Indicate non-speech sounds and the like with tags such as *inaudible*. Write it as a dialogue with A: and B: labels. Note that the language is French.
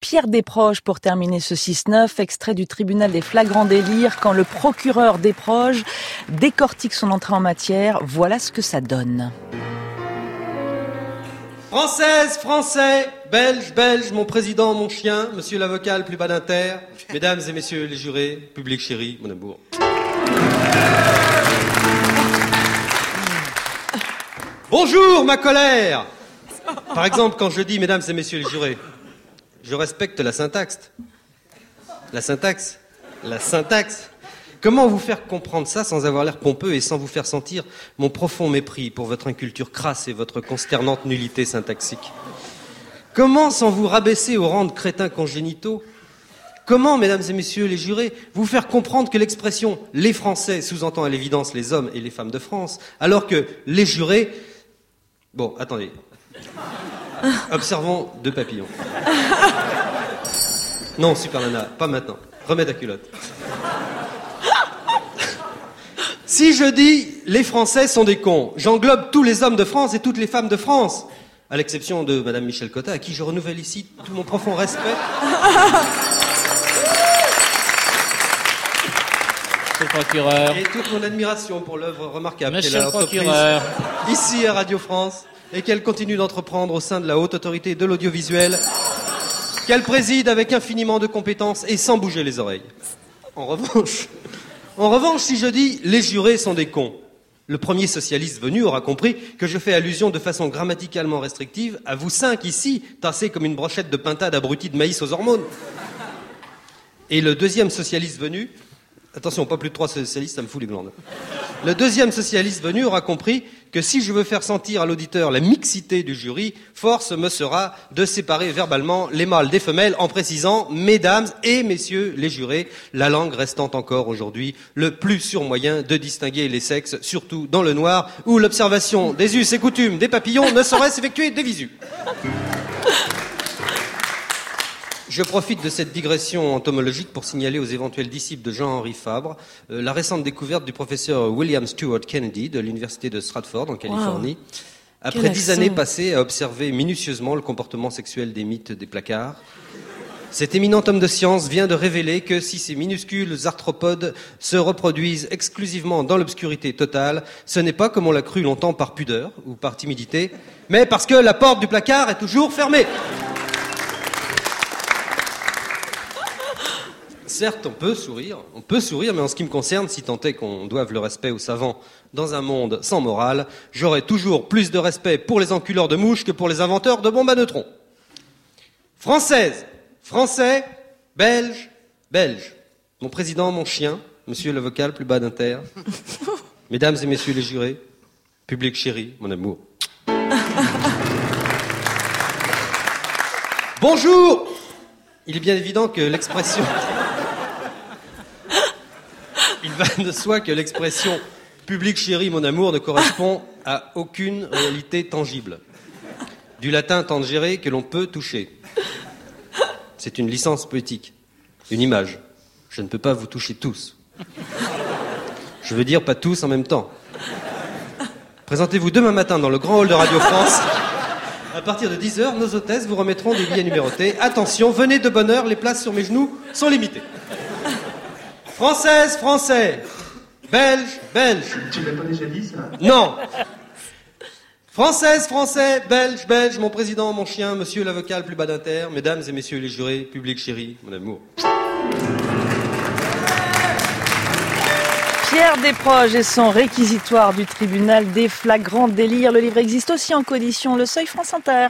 A: Pierre Desproges pour terminer ce 6-9, extrait du tribunal des flagrants délires quand le procureur Desproges décortique son entrée en matière. Voilà ce que ça donne.
B: Française, Français, Belge, Belge, mon président, mon chien, monsieur l'avocat le plus bas d'inter, *laughs* mesdames et messieurs les jurés, public chéri, mon amour. Bonjour, ma colère Par exemple, quand je dis mesdames et messieurs les jurés, je respecte la syntaxe. La syntaxe La syntaxe Comment vous faire comprendre ça sans avoir l'air pompeux et sans vous faire sentir mon profond mépris pour votre inculture crasse et votre consternante nullité syntaxique? Comment, sans vous rabaisser au rang de crétins congénitaux, comment, mesdames et messieurs les jurés, vous faire comprendre que l'expression les Français sous-entend à l'évidence les hommes et les femmes de France, alors que les jurés. Bon, attendez. Observons deux papillons. Non, Super Nana, pas maintenant. Remets ta culotte. *laughs* Si je dis les Français sont des cons, j'englobe tous les hommes de France et toutes les femmes de France, à l'exception de Madame Michel Cotta, à qui je renouvelle ici tout mon profond respect. *laughs*
C: Monsieur le procureur.
B: Et toute mon admiration pour l'œuvre remarquable
C: Monsieur
B: qu'elle a
C: le
B: entreprise
C: procureur.
B: ici à Radio France et qu'elle continue d'entreprendre au sein de la haute autorité de l'audiovisuel, qu'elle préside avec infiniment de compétences et sans bouger les oreilles. En revanche, en revanche, si je dis les jurés sont des cons, le premier socialiste venu aura compris que je fais allusion de façon grammaticalement restrictive à vous cinq ici, tassés comme une brochette de pintade abrutie de maïs aux hormones. Et le deuxième socialiste venu, attention, pas plus de trois socialistes, ça me fout les glandes. Le deuxième socialiste venu aura compris que si je veux faire sentir à l'auditeur la mixité du jury, force me sera de séparer verbalement les mâles des femelles en précisant, mesdames et messieurs les jurés, la langue restant encore aujourd'hui le plus sûr moyen de distinguer les sexes, surtout dans le noir, où l'observation des us et coutumes des papillons ne saurait s'effectuer des. Je profite de cette digression entomologique pour signaler aux éventuels disciples de Jean-Henri Fabre euh, la récente découverte du professeur William Stewart Kennedy de l'université de Stratford en Californie. Après
A: Quel
B: dix
A: accent.
B: années passées à observer minutieusement le comportement sexuel des mythes des placards, cet éminent homme de science vient de révéler que si ces minuscules arthropodes se reproduisent exclusivement dans l'obscurité totale, ce n'est pas comme on l'a cru longtemps par pudeur ou par timidité, mais parce que la porte du placard est toujours fermée. Certes, on peut sourire, on peut sourire, mais en ce qui me concerne, si tant est qu'on doive le respect aux savants dans un monde sans morale, j'aurai toujours plus de respect pour les enculeurs de mouches que pour les inventeurs de bombes à neutrons. Française, Français, Belge, Belge. Mon président, mon chien, monsieur le vocal plus bas d'inter. *laughs* Mesdames et messieurs les jurés, public chéri, mon amour. *laughs* Bonjour Il est bien évident que l'expression. *laughs* De soi que l'expression public chéri, mon amour ne correspond à aucune réalité tangible. Du latin tangere que l'on peut toucher. C'est une licence poétique, une image. Je ne peux pas vous toucher tous. Je veux dire pas tous en même temps. Présentez-vous demain matin dans le grand hall de Radio France. À partir de 10h, nos hôtesses vous remettront des billets numérotés. Attention, venez de bonne heure, les places sur mes genoux sont limitées. Française, Français, Belge, Belge.
D: Tu l'as pas déjà dit ça
B: Non. Française, Français, Belge, Belge, mon président, mon chien, monsieur l'avocat le plus bas d'inter, mesdames et messieurs les jurés, public chéri, mon amour.
A: Pierre Desproges et son réquisitoire du tribunal des flagrants délires. Le livre existe aussi en codition Le Seuil France Inter.